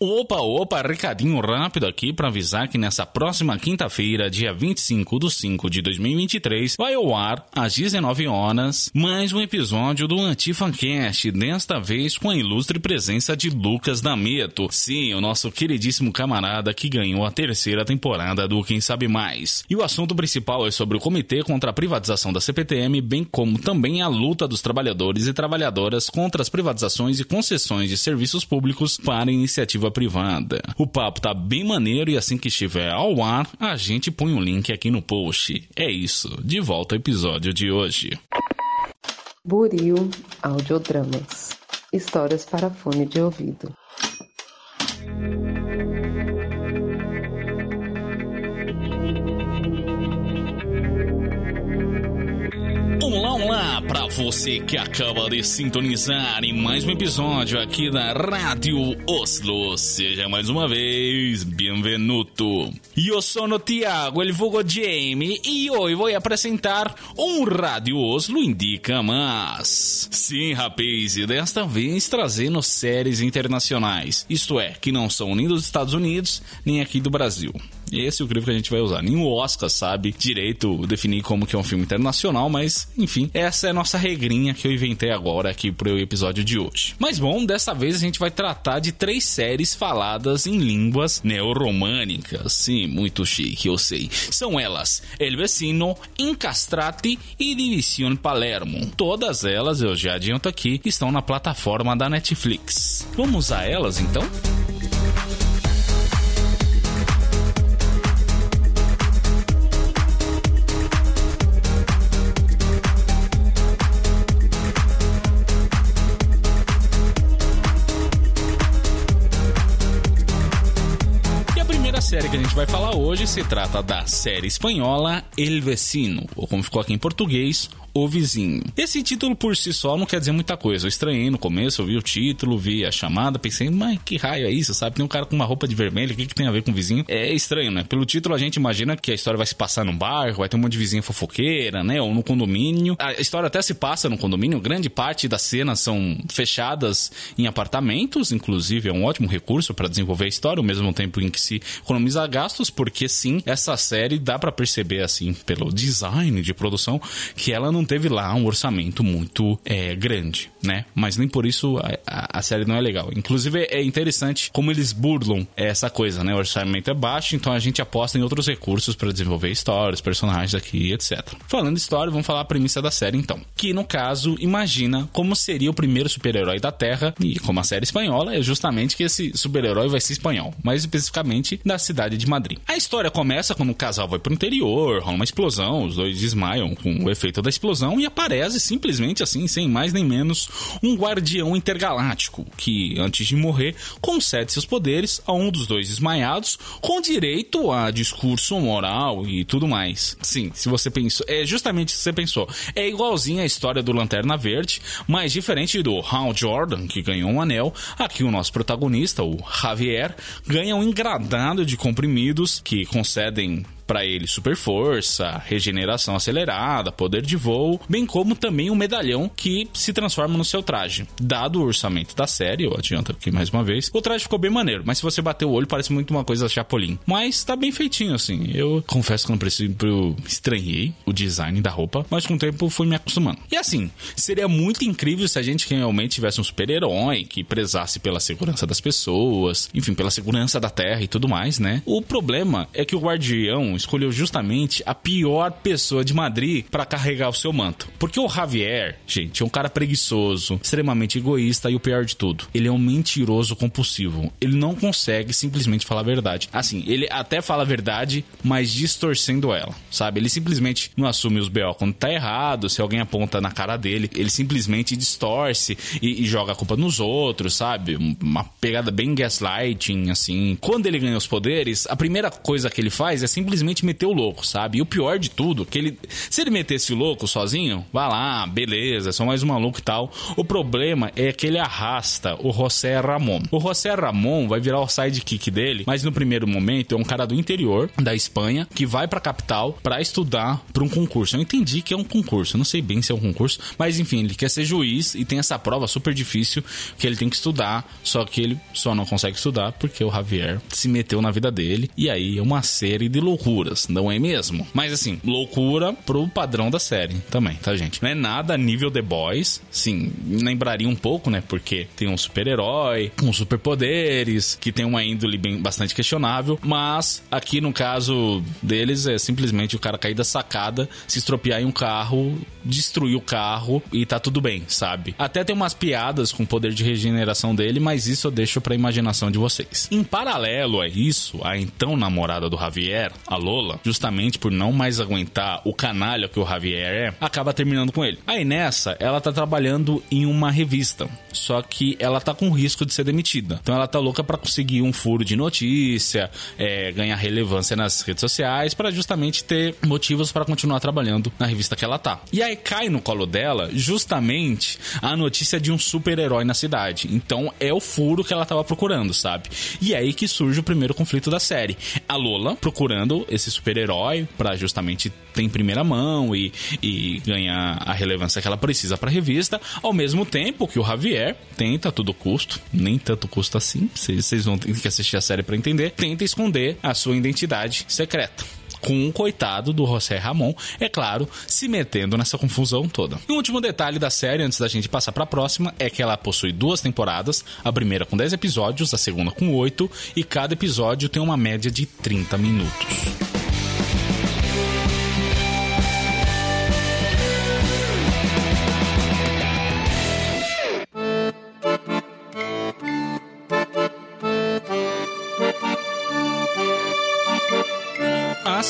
Opa, opa, recadinho rápido aqui para avisar que nessa próxima quinta-feira, dia 25 de 5 de 2023, vai ao ar, às 19 horas, mais um episódio do Antifancast, desta vez com a ilustre presença de Lucas D'Ameto. Sim, o nosso queridíssimo camarada que ganhou a terceira temporada do Quem Sabe Mais. E o assunto principal é sobre o Comitê contra a Privatização da CPTM, bem como também a luta dos trabalhadores e trabalhadoras contra as privatizações e concessões de serviços públicos para iniciativa privada. O papo tá bem maneiro e assim que estiver ao ar, a gente põe o um link aqui no post. É isso, de volta ao episódio de hoje. Buril Audiodramas Histórias para fone de ouvido. Você que acaba de sintonizar em mais um episódio aqui da Rádio Oslo. Seja mais uma vez bem-vindo. Eu sou o Tiago, el vulgo Jamie, e hoje vou apresentar um Rádio Oslo Indica Mas. Sim, rapaz, e desta vez trazendo séries internacionais, isto é, que não são nem dos Estados Unidos, nem aqui do Brasil. Esse é o crivo que a gente vai usar. Nem o Oscar sabe direito definir como que é um filme internacional, mas enfim, essa é a nossa regrinha que eu inventei agora aqui pro episódio de hoje. Mas bom, dessa vez a gente vai tratar de três séries faladas em línguas neoromânicas. Sim, muito chique, eu sei. São elas El Vecino, Incastrati e División Palermo. Todas elas, eu já adianto aqui, estão na plataforma da Netflix. Vamos a elas então? Que a gente vai falar hoje se trata da série espanhola El Vecino, ou como ficou aqui em português, o Vizinho. Esse título por si só não quer dizer muita coisa. Eu estranhei no começo, eu vi o título, vi a chamada, pensei, mas que raio é isso, sabe? Tem um cara com uma roupa de vermelho, o que, que tem a ver com o vizinho? É estranho, né? Pelo título a gente imagina que a história vai se passar num bairro, vai ter um monte de vizinha fofoqueira, né? Ou no condomínio. A história até se passa no condomínio, grande parte das cenas são fechadas em apartamentos, inclusive é um ótimo recurso para desenvolver a história, ao mesmo tempo em que se economiza gastos, porque sim, essa série dá para perceber, assim, pelo design de produção, que ela não teve lá um orçamento muito é, grande, né? Mas nem por isso a, a, a, série não é legal. Inclusive é interessante como eles burlam essa coisa, né? O orçamento é baixo, então a gente aposta em outros recursos para desenvolver histórias, personagens aqui, etc. Falando história, vamos falar a premissa da série então. Que no caso, imagina como seria o primeiro super-herói da Terra, e como a série espanhola, é justamente que esse super-herói vai ser espanhol, mais especificamente da cidade de Madrid. A história começa quando o casal vai pro interior, rola uma explosão, os dois desmaiam com o efeito da explosão explosão e aparece simplesmente assim, sem mais nem menos, um guardião intergaláctico que, antes de morrer, concede seus poderes a um dos dois desmaiados, com direito a discurso moral e tudo mais. Sim, se você pensou, é justamente o que você pensou. É igualzinho a história do Lanterna Verde, mas diferente do Hal Jordan, que ganhou um anel, aqui o nosso protagonista, o Javier, ganha um engradado de comprimidos que concedem para ele super força, regeneração acelerada, poder de voo, bem como também um medalhão que se transforma no seu traje. Dado o orçamento da série, eu adianto aqui mais uma vez, o traje ficou bem maneiro, mas se você bater o olho parece muito uma coisa Chapolin. Mas tá bem feitinho assim. Eu confesso que no princípio estranhei o design da roupa, mas com o tempo fui me acostumando. E assim, seria muito incrível se a gente realmente tivesse um super-herói que prezasse pela segurança das pessoas, enfim, pela segurança da Terra e tudo mais, né? O problema é que o guardião escolheu justamente a pior pessoa de Madrid para carregar o seu manto. Porque o Javier, gente, é um cara preguiçoso, extremamente egoísta e o pior de tudo, ele é um mentiroso compulsivo. Ele não consegue simplesmente falar a verdade. Assim, ele até fala a verdade, mas distorcendo ela, sabe? Ele simplesmente não assume os BO quando tá errado, se alguém aponta na cara dele, ele simplesmente distorce e, e joga a culpa nos outros, sabe? Uma pegada bem gaslighting, assim. Quando ele ganha os poderes, a primeira coisa que ele faz é simplesmente simplesmente meteu o louco, sabe? E o pior de tudo, que ele. Se ele metesse o louco sozinho, vá lá, beleza, só mais um maluco e tal. O problema é que ele arrasta o José Ramon. O José Ramon vai virar o sidekick dele, mas no primeiro momento é um cara do interior da Espanha que vai pra capital para estudar pra um concurso. Eu entendi que é um concurso, não sei bem se é um concurso, mas enfim, ele quer ser juiz e tem essa prova super difícil que ele tem que estudar, só que ele só não consegue estudar porque o Javier se meteu na vida dele e aí é uma série de loucuras, não é mesmo? Mas assim, loucura pro padrão da série também, tá, gente? Não é nada nível The Boys, sim, lembraria um pouco, né? Porque tem um super-herói com superpoderes, que tem uma índole bem, bastante questionável, mas aqui no caso deles é simplesmente o cara cair da sacada, se estropiar em um carro, destruir o carro e tá tudo bem, sabe? Até tem umas piadas com o poder de regeneração dele, mas isso eu deixo pra imaginação de vocês. Em paralelo a isso, a então namorada do Javier, a Lola, justamente por não mais aguentar o canalha que o Javier é, acaba terminando com ele. Aí nessa, ela tá trabalhando em uma revista, só que ela tá com risco de ser demitida. Então ela tá louca para conseguir um furo de notícia, é, ganhar relevância nas redes sociais, para justamente ter motivos para continuar trabalhando na revista que ela tá. E aí cai no colo dela justamente a notícia de um super-herói na cidade. Então é o furo que ela tava procurando, sabe? E é aí que surge o primeiro conflito da série. A Lola procurando esse super-herói para justamente ter em primeira mão e, e ganhar a relevância que ela precisa para a revista, ao mesmo tempo que o Javier tenta a todo custo, nem tanto custo assim, vocês vão ter que assistir a série para entender, tenta esconder a sua identidade secreta com um coitado do José Ramon, é claro, se metendo nessa confusão toda. E um último detalhe da série, antes da gente passar para a próxima, é que ela possui duas temporadas, a primeira com 10 episódios, a segunda com 8, e cada episódio tem uma média de 30 minutos.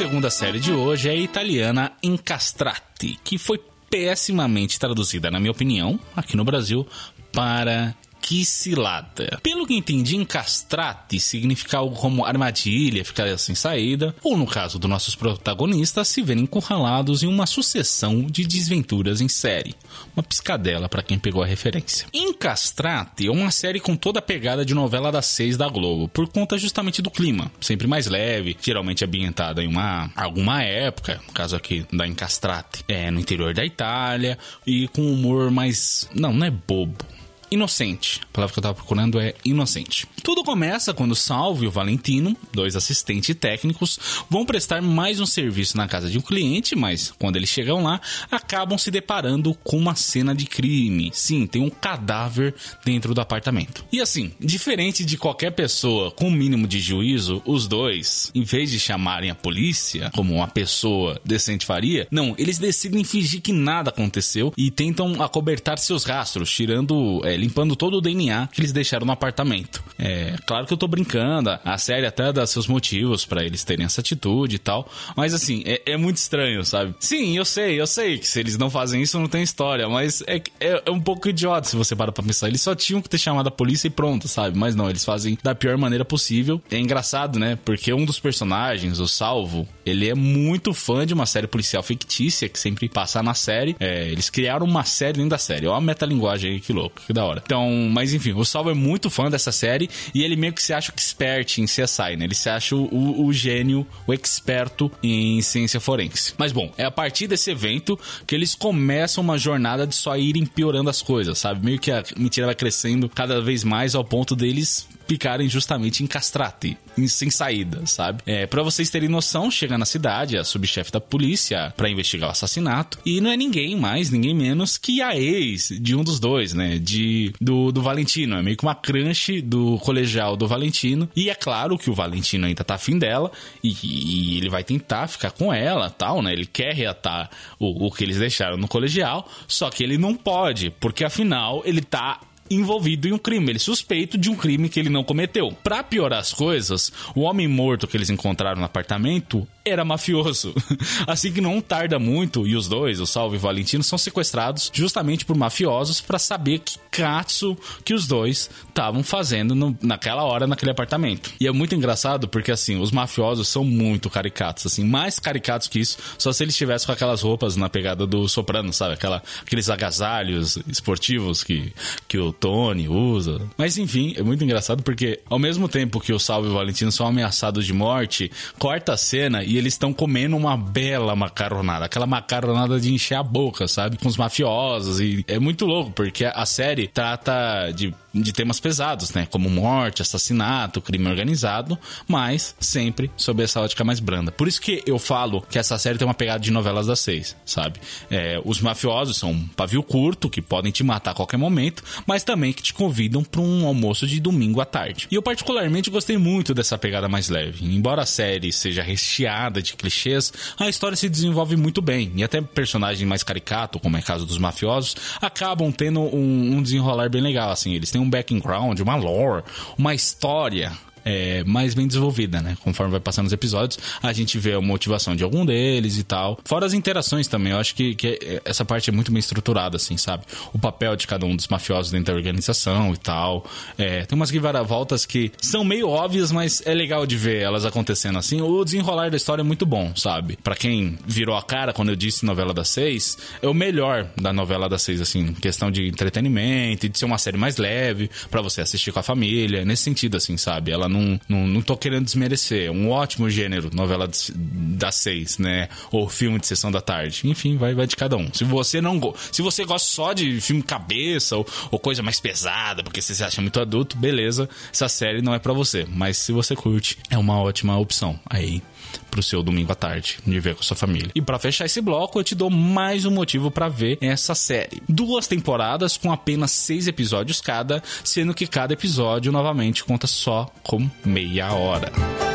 Segunda série de hoje é a italiana Incastrati, que foi pessimamente traduzida, na minha opinião, aqui no Brasil, para que cilada. Pelo que entendi, encastrate significa algo como armadilha, ficar sem saída, ou no caso dos nossos protagonistas, se verem encurralados em uma sucessão de desventuras em série. Uma piscadela para quem pegou a referência. Encastrate é uma série com toda a pegada de novela das seis da Globo, por conta justamente do clima, sempre mais leve, geralmente ambientada em uma alguma época, no caso aqui da Encastrate, é no interior da Itália e com humor mais, não, não é bobo inocente. A palavra que eu tava procurando é inocente. Tudo começa quando Salvo e o Valentino, dois assistentes técnicos, vão prestar mais um serviço na casa de um cliente, mas quando eles chegam lá, acabam se deparando com uma cena de crime. Sim, tem um cadáver dentro do apartamento. E assim, diferente de qualquer pessoa com o mínimo de juízo, os dois, em vez de chamarem a polícia, como uma pessoa decente faria, não, eles decidem fingir que nada aconteceu e tentam acobertar seus rastros, tirando é, limpando todo o DNA que eles deixaram no apartamento. É, claro que eu tô brincando, a série até dá seus motivos para eles terem essa atitude e tal, mas assim, é, é, muito estranho, sabe? Sim, eu sei, eu sei que se eles não fazem isso não tem história, mas é, é, é um pouco idiota se você para pra pensar. Eles só tinham que ter chamado a polícia e pronto, sabe? Mas não, eles fazem da pior maneira possível. É engraçado, né? Porque um dos personagens, o Salvo, ele é muito fã de uma série policial fictícia que sempre passa na série. É, eles criaram uma série dentro da série. Olha a metalinguagem aí, que louco, que da hora hora. Então, mas enfim, o Salvo é muito fã dessa série e ele meio que se acha expert em CSI, né? Ele se acha o, o gênio, o experto em ciência forense. Mas bom, é a partir desse evento que eles começam uma jornada de só irem piorando as coisas, sabe? Meio que a mentira vai crescendo cada vez mais ao ponto deles ficarem justamente em castrate, em, sem saída, sabe? É, para vocês terem noção, chega na cidade a subchefe da polícia para investigar o assassinato e não é ninguém mais, ninguém menos que a ex de um dos dois, né? De do, do Valentino, é meio que uma crunch do colegial do Valentino e é claro que o Valentino ainda tá afim dela e, e ele vai tentar ficar com ela, tal, né? Ele quer reatar o, o que eles deixaram no colegial, só que ele não pode, porque afinal ele tá envolvido em um crime, ele é suspeito de um crime que ele não cometeu. Para piorar as coisas, o homem morto que eles encontraram no apartamento era mafioso. Assim que não tarda muito e os dois, o Salve e o Valentino, são sequestrados justamente por mafiosos para saber que catso que os dois estavam fazendo no, naquela hora naquele apartamento. E é muito engraçado porque assim, os mafiosos são muito caricatos, assim, mais caricatos que isso, só se eles estivessem com aquelas roupas na pegada do Soprano, sabe? Aquela, aqueles agasalhos esportivos que, que o Tony usa. Mas enfim, é muito engraçado porque ao mesmo tempo que o Salve e o Valentino são ameaçados de morte, corta a cena e eles estão comendo uma bela macarronada, aquela macarronada de encher a boca, sabe? Com os mafiosos e é muito louco porque a série trata de de temas pesados, né? Como morte, assassinato, crime organizado, mas sempre sob essa ótica mais branda. Por isso que eu falo que essa série tem uma pegada de novelas das seis, sabe? É, os mafiosos são um pavio curto, que podem te matar a qualquer momento, mas também que te convidam para um almoço de domingo à tarde. E eu particularmente gostei muito dessa pegada mais leve. Embora a série seja recheada de clichês, a história se desenvolve muito bem, e até personagens mais caricato, como é o caso dos mafiosos, acabam tendo um, um desenrolar bem legal, assim. Eles têm tem um background, uma lore, uma história é, mais bem desenvolvida, né? Conforme vai passando os episódios, a gente vê a motivação de algum deles e tal. Fora as interações também, eu acho que, que essa parte é muito bem estruturada, assim, sabe? O papel de cada um dos mafiosos dentro da organização e tal. É, tem umas voltas que são meio óbvias, mas é legal de ver elas acontecendo assim. O desenrolar da história é muito bom, sabe? Para quem virou a cara quando eu disse novela das seis, é o melhor da novela das seis, assim, questão de entretenimento e de ser uma série mais leve para você assistir com a família, nesse sentido, assim, sabe? Ela não, não, não tô querendo desmerecer. Um ótimo gênero, novela das seis, né? Ou filme de sessão da tarde. Enfim, vai, vai de cada um. Se você não se você gosta só de filme cabeça ou, ou coisa mais pesada, porque você se acha muito adulto, beleza, essa série não é para você. Mas se você curte, é uma ótima opção. Aí pro seu domingo à tarde, de ver com a sua família. E para fechar esse bloco, eu te dou mais um motivo para ver essa série. Duas temporadas com apenas seis episódios cada, sendo que cada episódio novamente conta só com meia hora.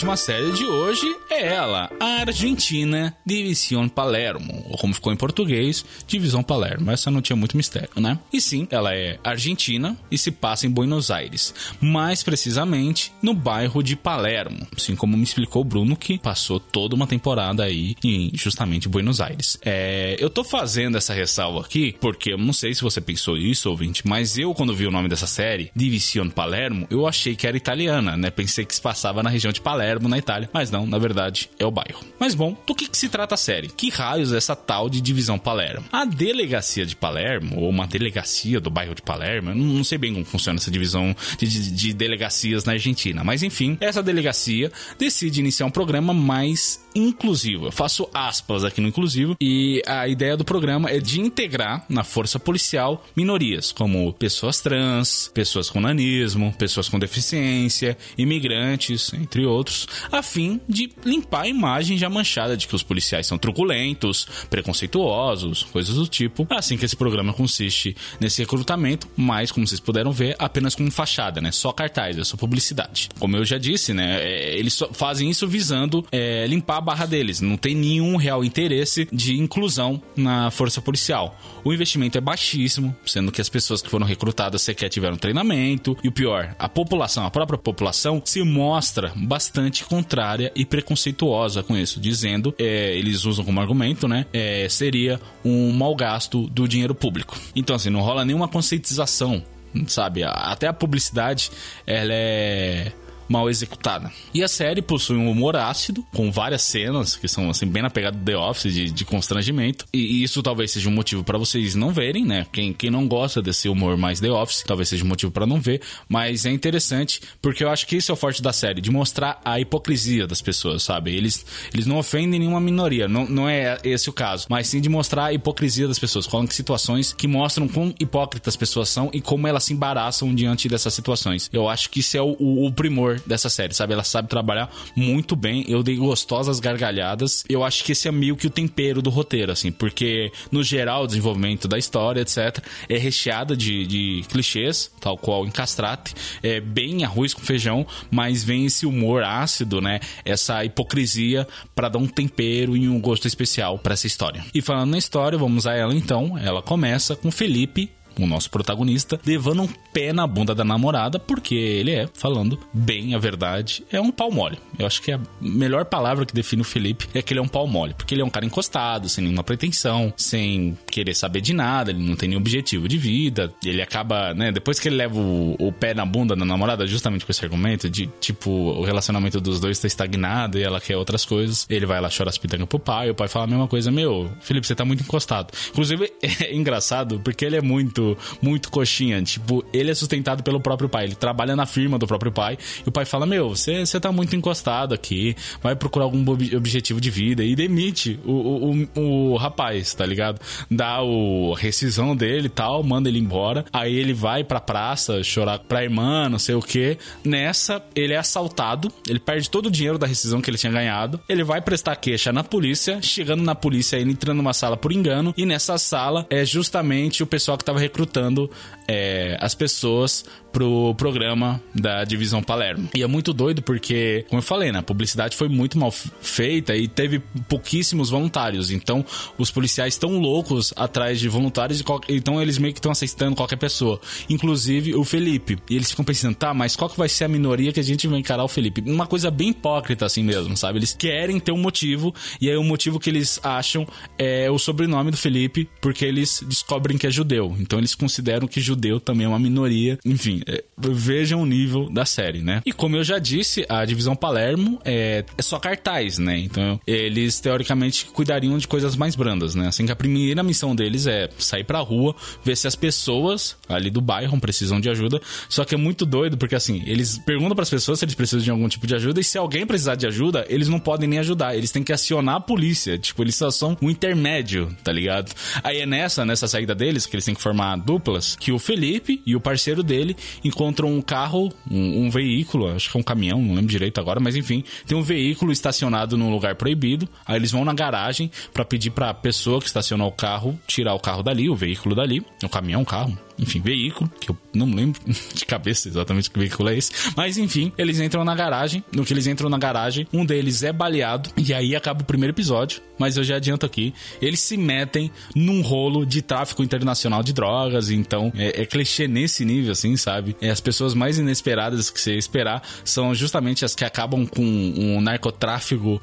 Última série de hoje é ela, a Argentina Divisão Palermo, ou como ficou em português, Divisão Palermo. Essa não tinha muito mistério, né? E sim, ela é argentina e se passa em Buenos Aires, mais precisamente no bairro de Palermo, assim como me explicou o Bruno que passou toda uma temporada aí em justamente Buenos Aires. É, eu tô fazendo essa ressalva aqui porque eu não sei se você pensou isso, ouvinte, mas eu quando vi o nome dessa série, Divisão Palermo, eu achei que era italiana, né? Pensei que se passava na região de Palermo Palermo, na Itália. Mas não, na verdade, é o bairro. Mas bom, do que, que se trata a série? Que raios é essa tal de divisão Palermo? A delegacia de Palermo, ou uma delegacia do bairro de Palermo, eu não sei bem como funciona essa divisão de, de, de delegacias na Argentina. Mas enfim, essa delegacia decide iniciar um programa mais inclusivo. Eu faço aspas aqui no inclusivo. E a ideia do programa é de integrar na força policial minorias, como pessoas trans, pessoas com nanismo, pessoas com deficiência, imigrantes, entre outros, a fim de limpar a imagem já manchada de que os policiais são truculentos, preconceituosos, coisas do tipo. Assim que esse programa consiste nesse recrutamento, mas como vocês puderam ver, apenas como fachada, né? Só cartaz, é só publicidade. Como eu já disse, né? É, eles fazem isso visando é, limpar a barra deles. Não tem nenhum real interesse de inclusão na força policial. O investimento é baixíssimo, sendo que as pessoas que foram recrutadas sequer tiveram treinamento. E o pior, a população, a própria população, se mostra bastante contrária e preconceituosa com isso, dizendo, é, eles usam como argumento, né? É, seria um mau gasto do dinheiro público. Então, assim, não rola nenhuma conscientização sabe? Até a publicidade, ela é mal executada. E a série possui um humor ácido, com várias cenas que são assim bem na pegada do The Office de, de constrangimento. E, isso talvez seja um motivo para vocês não verem, né? Quem, quem não gosta desse humor mais The Office, talvez seja um motivo para não ver. Mas é interessante porque eu acho que isso é o forte da série, de mostrar a hipocrisia das pessoas, sabe? Eles, eles não ofendem nenhuma minoria, não, não é esse o caso, mas sim de mostrar a hipocrisia das pessoas. Colocam situações que mostram quão hipócritas as pessoas são e como elas se embaraçam diante dessas situações. Eu acho que isso é o, o, o primor dessa série, sabe? Ela sabe trabalhar muito bem. Eu dei gostosas gargalhadas. Eu acho que esse é meio que o tempero do roteiro, assim, porque no geral o desenvolvimento da história, etc., é recheada de, de clichês, tal qual em Castrate, é bem arroz com feijão, mas vem esse humor ácido, né? Essa hipocrisia para dar um tempero e um gosto especial para essa história. E falando na história, vamos a ela então. Ela começa com Felipe o nosso protagonista, levando um pé na bunda da namorada, porque ele é, falando bem a verdade, é um pau mole. Eu acho que a melhor palavra que define o Felipe é que ele é um pau mole, porque ele é um cara encostado, sem nenhuma pretensão, sem querer saber de nada, ele não tem nenhum objetivo de vida, ele acaba, né, depois que ele leva o, o pé na bunda da namorada, justamente com esse argumento de, tipo, o relacionamento dos dois tá estagnado e ela quer outras coisas, ele vai lá chorar as pitangas pro pai, o pai fala a mesma coisa, meu, Felipe, você tá muito encostado. Inclusive, é engraçado, porque ele é muito muito, coxinha. Tipo, ele é sustentado pelo próprio pai. Ele trabalha na firma do próprio pai. E o pai fala: Meu, você, você tá muito encostado aqui. Vai procurar algum objetivo de vida. E demite o, o, o, o rapaz, tá ligado? Dá o rescisão dele e tal, manda ele embora. Aí ele vai pra praça chorar pra irmã, não sei o que. Nessa, ele é assaltado. Ele perde todo o dinheiro da rescisão que ele tinha ganhado. Ele vai prestar queixa na polícia. Chegando na polícia, ele entra numa sala por engano. E nessa sala é justamente o pessoal que tava recrutando é, as pessoas pro programa da Divisão Palermo. E é muito doido porque, como eu falei, né, a publicidade foi muito mal feita e teve pouquíssimos voluntários. Então, os policiais estão loucos atrás de voluntários, então eles meio que estão aceitando qualquer pessoa, inclusive o Felipe. E eles ficam pensando, tá, mas qual que vai ser a minoria que a gente vai encarar o Felipe? Uma coisa bem hipócrita assim mesmo, sabe? Eles querem ter um motivo e aí o motivo que eles acham é o sobrenome do Felipe, porque eles descobrem que é judeu. Então eles consideram que judeu também é uma minoria. Enfim, é, vejam o nível da série, né? E como eu já disse, a divisão Palermo é, é só cartaz, né? Então eles teoricamente cuidariam de coisas mais brandas, né? Assim que a primeira missão deles é sair pra rua, ver se as pessoas ali do bairro precisam de ajuda. Só que é muito doido porque assim, eles perguntam para as pessoas se eles precisam de algum tipo de ajuda e se alguém precisar de ajuda, eles não podem nem ajudar, eles têm que acionar a polícia. Tipo, eles só são um intermédio, tá ligado? Aí é nessa, nessa saída deles que eles têm que formar duplas, que o Felipe e o parceiro dele encontram um carro, um, um, veículo, acho que é um caminhão, não lembro direito agora, mas enfim, tem um veículo estacionado num lugar proibido. Aí eles vão na garagem para pedir para a pessoa que estacionou o carro tirar o carro dali, o veículo dali, o caminhão, o carro, enfim, veículo, que eu não lembro de cabeça exatamente que veículo é esse. Mas enfim, eles entram na garagem. No que eles entram na garagem, um deles é baleado. E aí acaba o primeiro episódio. Mas eu já adianto aqui. Eles se metem num rolo de tráfico internacional de drogas. Então é, é clichê nesse nível, assim, sabe? É, as pessoas mais inesperadas que você esperar são justamente as que acabam com um narcotráfico.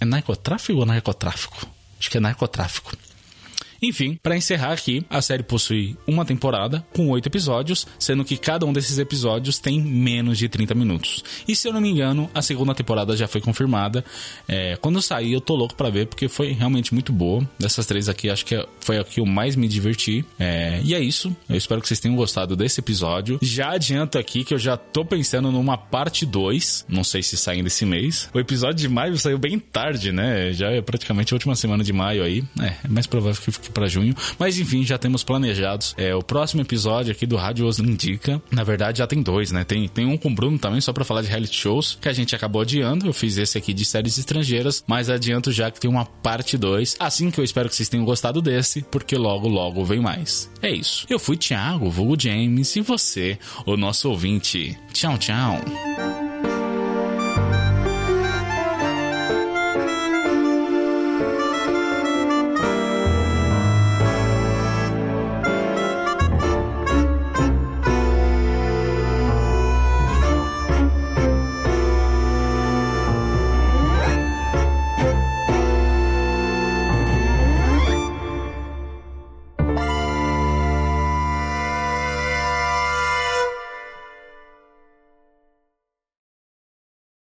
É narcotráfico ou narcotráfico? Acho que é narcotráfico enfim, para encerrar aqui, a série possui uma temporada com oito episódios, sendo que cada um desses episódios tem menos de 30 minutos. E se eu não me engano, a segunda temporada já foi confirmada. É, quando sair, eu tô louco para ver, porque foi realmente muito boa. Dessas três aqui, acho que foi a que eu mais me diverti. É, e é isso. Eu espero que vocês tenham gostado desse episódio. Já adianto aqui que eu já tô pensando numa parte 2. Não sei se sai desse mês. O episódio de maio saiu bem tarde, né? Já é praticamente a última semana de maio aí. É, é mais provável que fique para junho. Mas enfim, já temos planejados. É, o próximo episódio aqui do Rádio Os Indica. Na verdade, já tem dois, né? Tem, tem um com o Bruno também, só para falar de reality shows, que a gente acabou adiando. Eu fiz esse aqui de séries estrangeiras, mas adianto já que tem uma parte 2. Assim que eu espero que vocês tenham gostado desse, porque logo, logo vem mais. É isso. Eu fui Thiago, vulgo James, e você, o nosso ouvinte. Tchau, tchau.